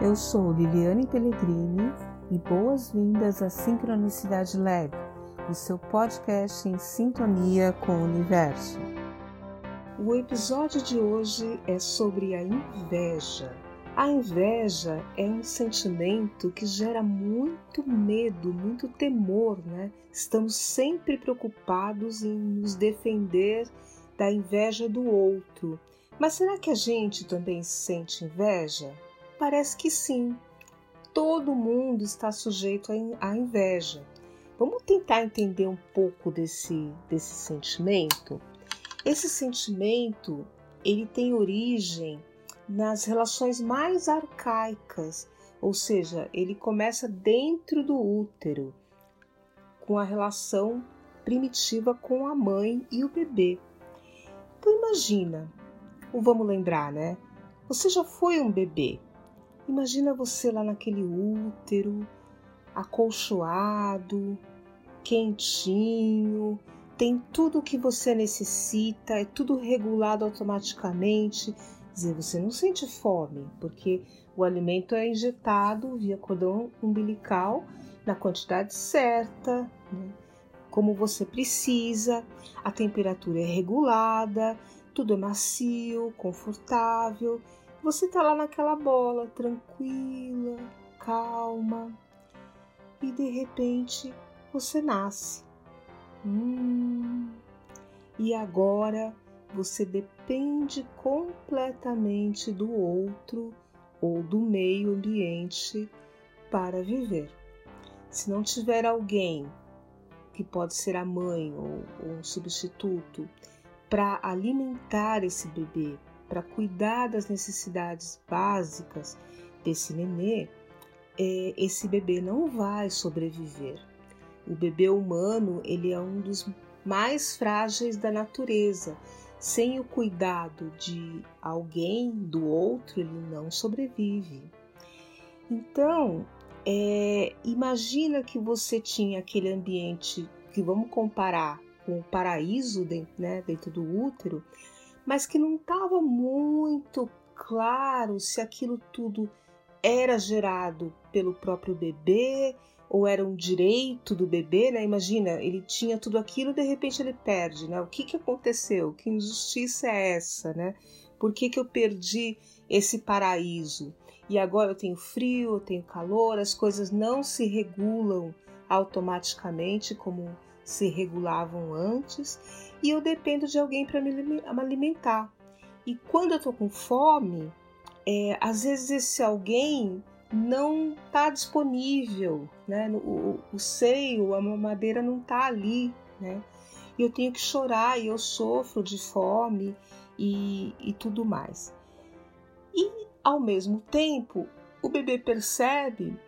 Eu sou Liliane Pellegrini e boas-vindas à Sincronicidade Lab, o seu podcast em sintonia com o universo. O episódio de hoje é sobre a inveja. A inveja é um sentimento que gera muito medo, muito temor, né? Estamos sempre preocupados em nos defender da inveja do outro. Mas será que a gente também sente inveja? Parece que sim. Todo mundo está sujeito à inveja. Vamos tentar entender um pouco desse, desse sentimento? Esse sentimento ele tem origem nas relações mais arcaicas, ou seja, ele começa dentro do útero, com a relação primitiva com a mãe e o bebê. Então imagina, ou vamos lembrar, né? Você já foi um bebê. Imagina você lá naquele útero, acolchoado, quentinho, tem tudo o que você necessita, é tudo regulado automaticamente. Quer dizer, você não sente fome, porque o alimento é injetado via cordão umbilical na quantidade certa, né? como você precisa, a temperatura é regulada, tudo é macio, confortável. Você está lá naquela bola, tranquila, calma, e de repente você nasce. Hum, e agora você depende completamente do outro ou do meio ambiente para viver. Se não tiver alguém, que pode ser a mãe ou, ou um substituto, para alimentar esse bebê, para cuidar das necessidades básicas desse nenê, é, esse bebê não vai sobreviver. O bebê humano ele é um dos mais frágeis da natureza. Sem o cuidado de alguém, do outro, ele não sobrevive. Então, é, imagina que você tinha aquele ambiente que vamos comparar com o paraíso dentro, né, dentro do útero, mas que não estava muito claro se aquilo tudo era gerado pelo próprio bebê ou era um direito do bebê, né? Imagina, ele tinha tudo aquilo, de repente ele perde, né? O que que aconteceu? Que injustiça é essa, né? Por que que eu perdi esse paraíso? E agora eu tenho frio, eu tenho calor, as coisas não se regulam automaticamente como se regulavam antes e eu dependo de alguém para me alimentar. E quando eu estou com fome, é, às vezes esse alguém não está disponível, né? O, o, seio, a mamadeira não está ali, né? E eu tenho que chorar e eu sofro de fome e, e tudo mais. E ao mesmo tempo, o bebê percebe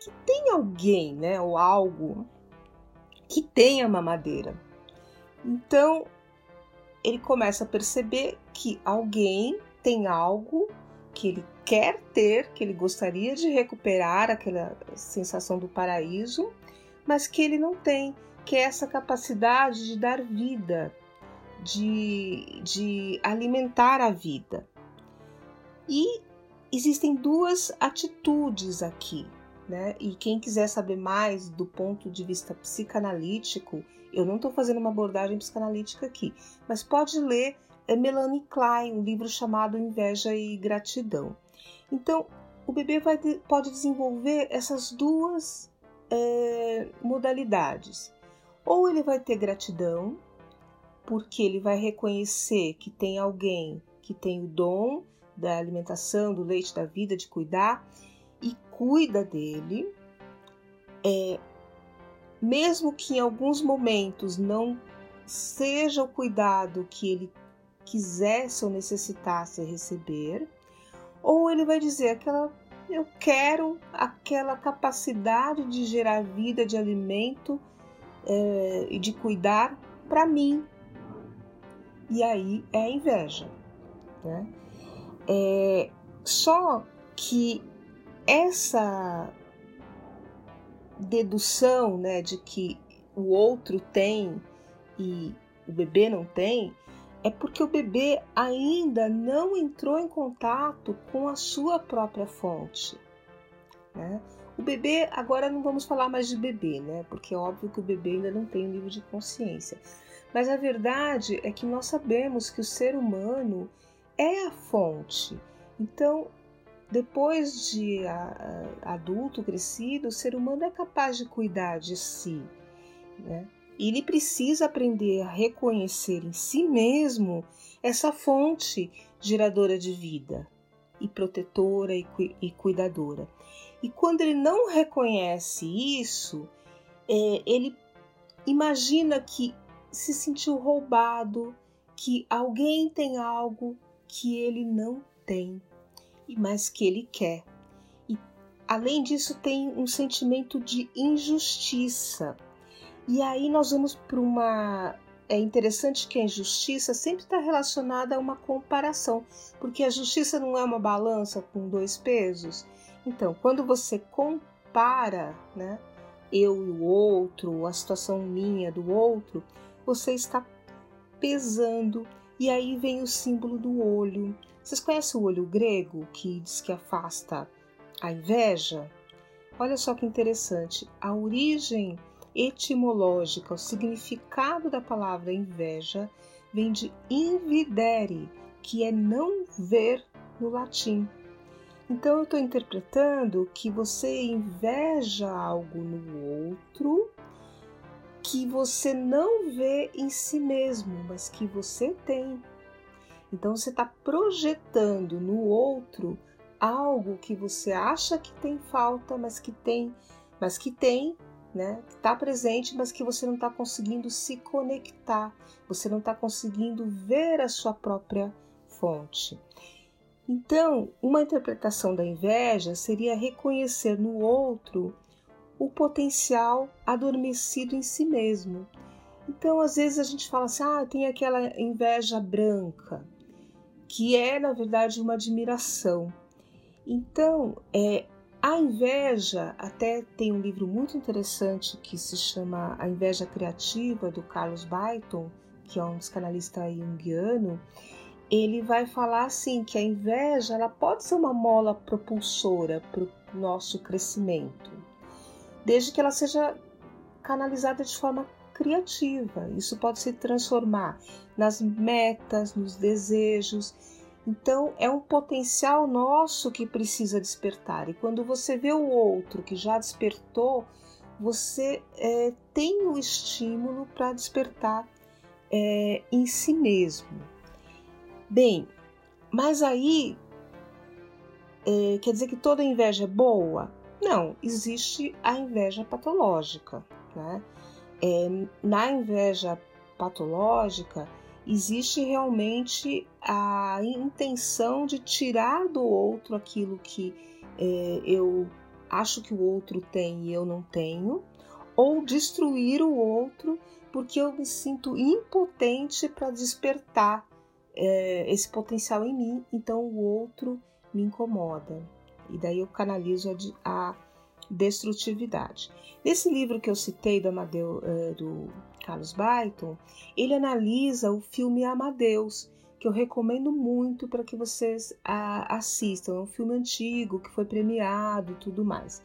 que tem alguém, né, ou algo que tem a mamadeira. Então, ele começa a perceber que alguém tem algo que ele quer ter, que ele gostaria de recuperar aquela sensação do paraíso, mas que ele não tem, que é essa capacidade de dar vida, de, de alimentar a vida. E existem duas atitudes aqui, né? E quem quiser saber mais do ponto de vista psicanalítico, eu não estou fazendo uma abordagem psicanalítica aqui, mas pode ler é, Melanie Klein, um livro chamado Inveja e Gratidão. Então, o bebê vai, pode desenvolver essas duas é, modalidades. Ou ele vai ter gratidão, porque ele vai reconhecer que tem alguém que tem o dom da alimentação, do leite da vida, de cuidar, e cuida dele, é, mesmo que em alguns momentos não seja o cuidado que ele quisesse ou necessitasse receber, ou ele vai dizer aquela eu quero aquela capacidade de gerar vida, de alimento é, e de cuidar para mim. E aí é a inveja. Né? É, só que essa dedução né, de que o outro tem e o bebê não tem, é porque o bebê ainda não entrou em contato com a sua própria fonte. Né? O bebê, agora não vamos falar mais de bebê, né? Porque é óbvio que o bebê ainda não tem um nível de consciência. Mas a verdade é que nós sabemos que o ser humano é a fonte. Então, depois de a, a, adulto, crescido, o ser humano é capaz de cuidar de si. Né? E ele precisa aprender a reconhecer em si mesmo essa fonte geradora de vida e protetora e, e cuidadora. E quando ele não reconhece isso, é, ele imagina que se sentiu roubado, que alguém tem algo que ele não tem, mas que ele quer. E além disso, tem um sentimento de injustiça. E aí nós vamos para uma. É interessante que a injustiça sempre está relacionada a uma comparação, porque a justiça não é uma balança com dois pesos. Então, quando você compara, né, eu e o outro, a situação minha do outro, você está pesando e aí vem o símbolo do olho. Vocês conhecem o olho grego que diz que afasta a inveja? Olha só que interessante. A origem etimológica, o significado da palavra inveja vem de invidere, que é não ver no latim. Então eu estou interpretando que você inveja algo no outro que você não vê em si mesmo, mas que você tem. Então você está projetando no outro algo que você acha que tem falta, mas que tem, mas que tem, né? Está presente, mas que você não está conseguindo se conectar. Você não está conseguindo ver a sua própria fonte. Então, uma interpretação da inveja seria reconhecer no outro o potencial adormecido em si mesmo. Então, às vezes a gente fala assim: ah, tem aquela inveja branca, que é na verdade uma admiração. Então, é, a inveja, até tem um livro muito interessante que se chama A Inveja Criativa, do Carlos Byton, que é um psicanalista junguiano. Ele vai falar assim que a inveja ela pode ser uma mola propulsora para o nosso crescimento desde que ela seja canalizada de forma criativa. Isso pode se transformar nas metas, nos desejos. Então, é um potencial nosso que precisa despertar. E quando você vê o outro que já despertou, você é, tem o estímulo para despertar é, em si mesmo. Bem, mas aí é, quer dizer que toda inveja é boa? Não, existe a inveja patológica. Né? É, na inveja patológica, existe realmente a intenção de tirar do outro aquilo que é, eu acho que o outro tem e eu não tenho, ou destruir o outro porque eu me sinto impotente para despertar é, esse potencial em mim, então o outro me incomoda. E daí eu canalizo a, a destrutividade. Nesse livro que eu citei do, Amadeu, uh, do Carlos Byton, ele analisa o filme Amadeus, que eu recomendo muito para que vocês assistam. É um filme antigo que foi premiado e tudo mais.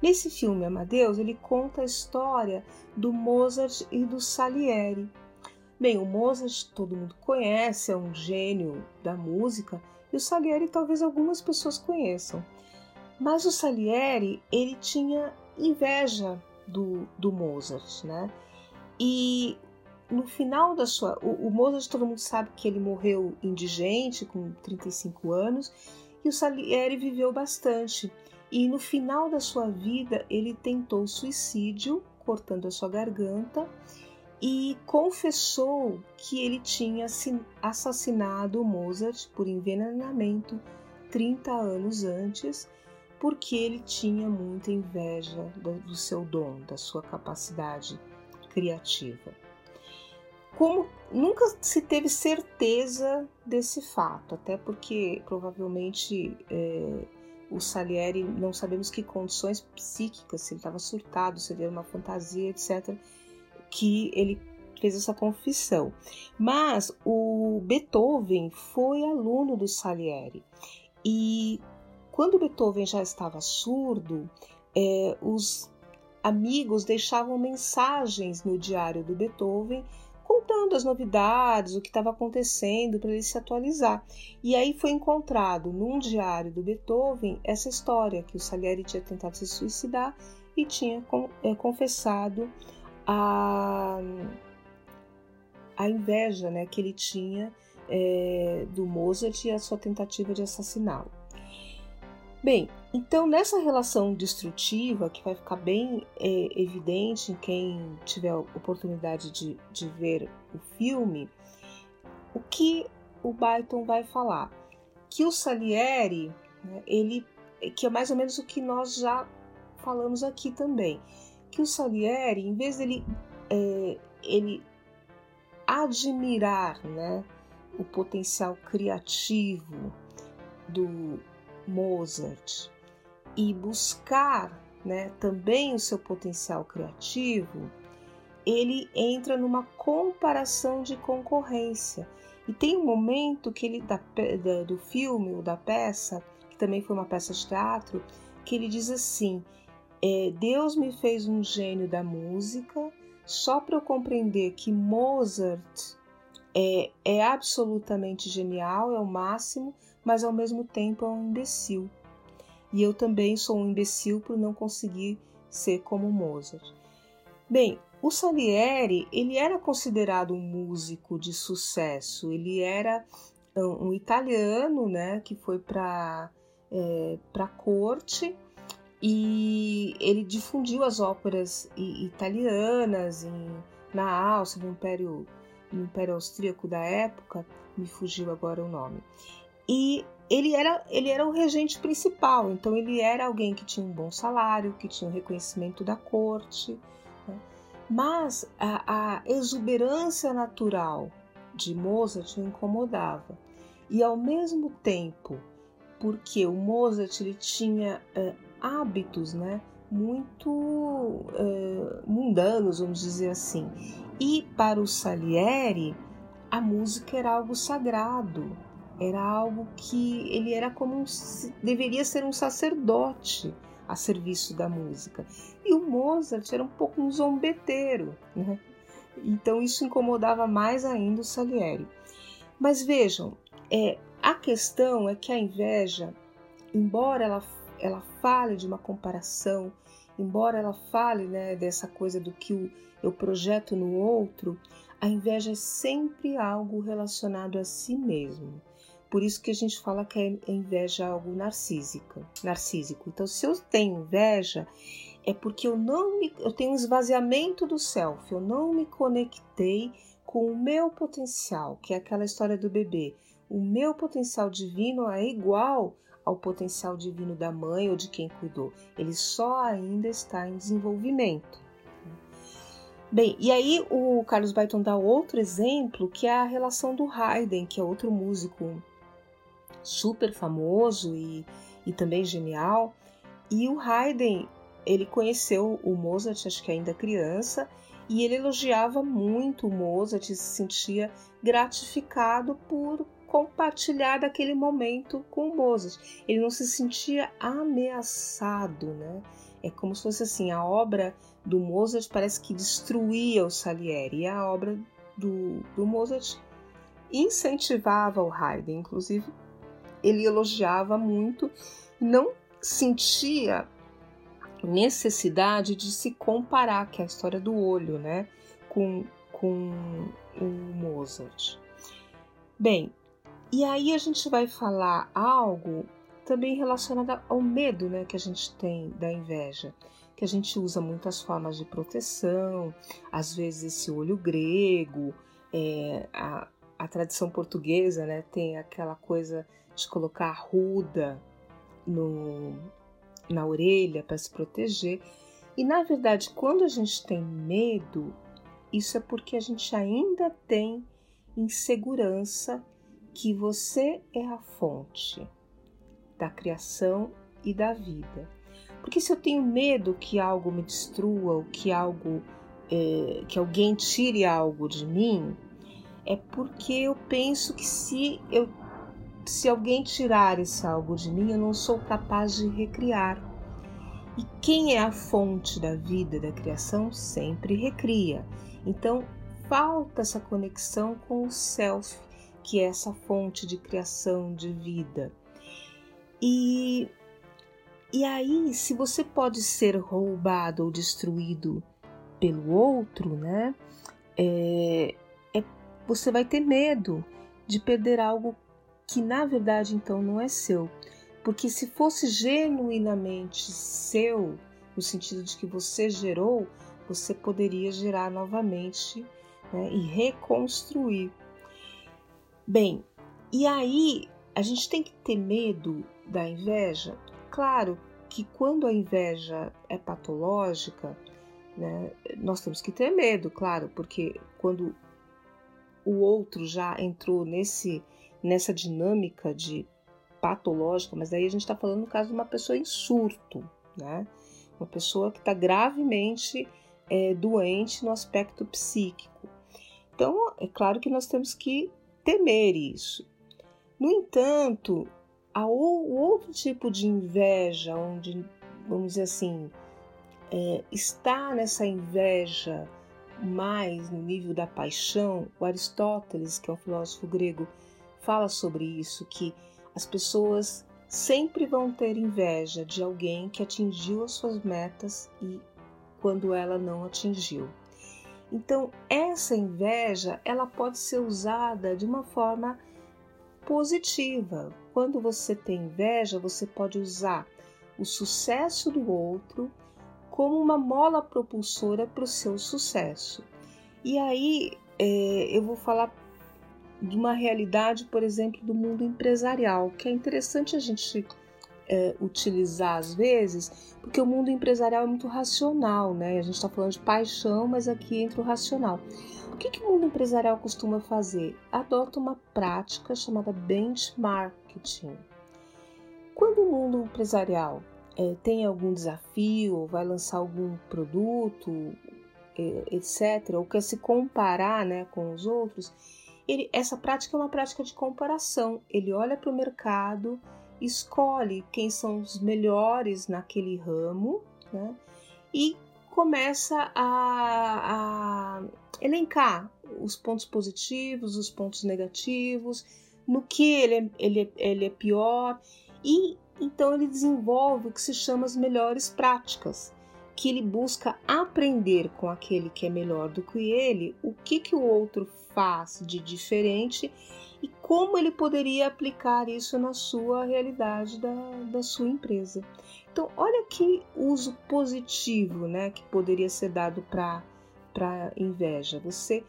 Nesse filme Amadeus, ele conta a história do Mozart e do Salieri. Bem, o Mozart todo mundo conhece, é um gênio da música, e o Salieri talvez algumas pessoas conheçam. Mas o Salieri, ele tinha inveja do, do Mozart, né? E no final da sua... O, o Mozart, todo mundo sabe que ele morreu indigente, com 35 anos, e o Salieri viveu bastante. E no final da sua vida, ele tentou suicídio, cortando a sua garganta, e confessou que ele tinha assassinado Mozart por envenenamento 30 anos antes, porque ele tinha muita inveja do seu dom, da sua capacidade criativa. Como nunca se teve certeza desse fato, até porque provavelmente é, o Salieri não sabemos que condições psíquicas, se ele estava surtado, se ele era uma fantasia, etc que ele fez essa confissão. Mas o Beethoven foi aluno do Salieri. E quando Beethoven já estava surdo, é, os amigos deixavam mensagens no diário do Beethoven contando as novidades, o que estava acontecendo para ele se atualizar. E aí foi encontrado num diário do Beethoven essa história que o Salieri tinha tentado se suicidar e tinha é, confessado a, a inveja né, que ele tinha é, do Mozart e a sua tentativa de assassiná-lo. Bem, então nessa relação destrutiva, que vai ficar bem é, evidente em quem tiver oportunidade de, de ver o filme, o que o Byton vai falar? Que o Salieri, né, ele, que é mais ou menos o que nós já falamos aqui também, que o Salieri, em vez dele é, ele admirar né, o potencial criativo do Mozart e buscar né, também o seu potencial criativo, ele entra numa comparação de concorrência. E tem um momento que ele da, da, do filme ou da peça, que também foi uma peça de teatro, que ele diz assim: é, Deus me fez um gênio da música só para eu compreender que Mozart é, é absolutamente genial, é o máximo, mas ao mesmo tempo é um imbecil. E eu também sou um imbecil por não conseguir ser como Mozart. Bem, o Salieri, ele era considerado um músico de sucesso. Ele era um, italiano, né, que foi para é, para corte e ele difundiu as óperas italianas em, na Áustria, no Império, no Império Austríaco da época, me fugiu agora o nome. E ele era, ele era o regente principal, então ele era alguém que tinha um bom salário, que tinha um reconhecimento da corte. Né? Mas a, a exuberância natural de Mozart o incomodava. E ao mesmo tempo, porque o Mozart ele tinha uh, hábitos né, muito uh, mundanos, vamos dizer assim. E para o Salieri, a música era algo sagrado, era algo que ele era como um, deveria ser um sacerdote a serviço da música. E o Mozart era um pouco um zombeteiro, né? Então isso incomodava mais ainda o Salieri. Mas vejam, é, a questão é que a inveja, embora ela, ela fale de uma comparação, embora ela fale né, dessa coisa do que eu projeto no outro, a inveja é sempre algo relacionado a si mesmo. Por isso que a gente fala que a inveja é algo narcísica, narcísico. Então, se eu tenho inveja, é porque eu não me, eu tenho um esvaziamento do self, eu não me conectei com o meu potencial, que é aquela história do bebê. O meu potencial divino é igual ao potencial divino da mãe ou de quem cuidou. Ele só ainda está em desenvolvimento. Bem, e aí o Carlos Byton dá outro exemplo, que é a relação do Haydn, que é outro músico super famoso e, e também genial. E o Haydn, ele conheceu o Mozart, acho que ainda criança, e ele elogiava muito o Mozart e se sentia gratificado por compartilhar daquele momento com o Mozart. Ele não se sentia ameaçado, né? É como se fosse assim, a obra do Mozart parece que destruía o Salieri, e a obra do, do Mozart incentivava o Haydn, inclusive ele elogiava muito, não sentia necessidade de se comparar, que é a história do olho, né, com, com o Mozart. Bem, e aí a gente vai falar algo também relacionado ao medo, né, que a gente tem da inveja, que a gente usa muitas formas de proteção, às vezes esse olho grego, é, a, a tradição portuguesa, né, tem aquela coisa de colocar ruda no, na orelha para se proteger. E na verdade, quando a gente tem medo, isso é porque a gente ainda tem insegurança que você é a fonte da criação e da vida. Porque se eu tenho medo que algo me destrua ou que algo é, que alguém tire algo de mim, é porque eu penso que se eu se alguém tirar esse algo de mim, eu não sou capaz de recriar. E quem é a fonte da vida, da criação, sempre recria. Então, falta essa conexão com o self, que é essa fonte de criação, de vida. E, e aí, se você pode ser roubado ou destruído pelo outro, né? É, é, você vai ter medo de perder algo que na verdade então não é seu. Porque se fosse genuinamente seu, no sentido de que você gerou, você poderia gerar novamente né, e reconstruir. Bem, e aí a gente tem que ter medo da inveja? Claro que quando a inveja é patológica, né, nós temos que ter medo, claro, porque quando o outro já entrou nesse nessa dinâmica de patológica, mas aí a gente está falando no caso de uma pessoa em surto, né? Uma pessoa que está gravemente é, doente no aspecto psíquico. Então, é claro que nós temos que temer isso. No entanto, há o outro tipo de inveja, onde, vamos dizer assim, é, está nessa inveja mais no nível da paixão, o Aristóteles, que é um filósofo grego, fala sobre isso, que as pessoas sempre vão ter inveja de alguém que atingiu as suas metas e quando ela não atingiu. Então, essa inveja, ela pode ser usada de uma forma positiva. Quando você tem inveja, você pode usar o sucesso do outro como uma mola propulsora para o seu sucesso. E aí é, eu vou falar de uma realidade, por exemplo, do mundo empresarial, que é interessante a gente é, utilizar às vezes, porque o mundo empresarial é muito racional, né? A gente está falando de paixão, mas aqui entra o racional. O que, que o mundo empresarial costuma fazer? Adota uma prática chamada benchmarking. Quando o mundo empresarial é, tem algum desafio, vai lançar algum produto, é, etc., ou quer se comparar né, com os outros, ele, essa prática é uma prática de comparação. Ele olha para o mercado, escolhe quem são os melhores naquele ramo né? e começa a, a elencar os pontos positivos, os pontos negativos, no que ele é, ele, é, ele é pior e então ele desenvolve o que se chama as melhores práticas, que ele busca aprender com aquele que é melhor do que ele, o que, que o outro faz de diferente e como ele poderia aplicar isso na sua realidade da, da sua empresa. Então, olha que uso positivo né, que poderia ser dado para inveja. Você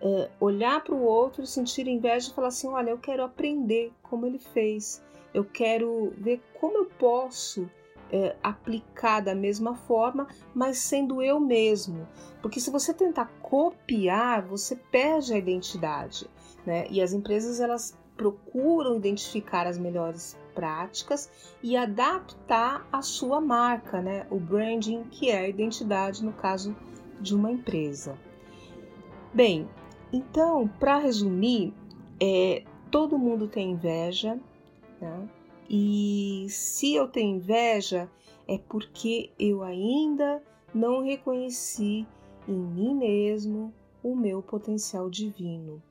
é, olhar para o outro, sentir inveja e falar assim: olha, eu quero aprender como ele fez, eu quero ver como eu posso é, aplicar da mesma forma, mas sendo eu mesmo. Porque se você tentar copiar, você perde a identidade. Né? E as empresas elas procuram identificar as melhores práticas e adaptar a sua marca, né? o branding, que é a identidade no caso de uma empresa. Bem, então, para resumir, é, todo mundo tem inveja, né? E se eu tenho inveja, é porque eu ainda não reconheci em mim mesmo o meu potencial divino.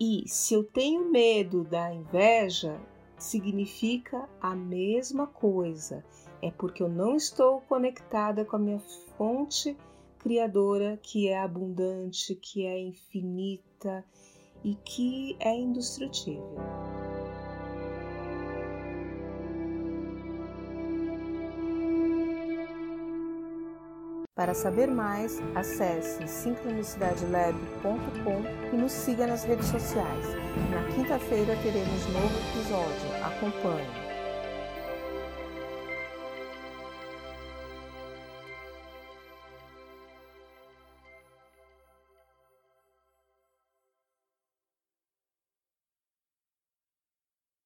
E se eu tenho medo da inveja, significa a mesma coisa. É porque eu não estou conectada com a minha fonte criadora, que é abundante, que é infinita e que é indestrutível. Para saber mais, acesse sincronicidadelab.com e nos siga nas redes sociais. Na quinta-feira teremos novo episódio. Acompanhe!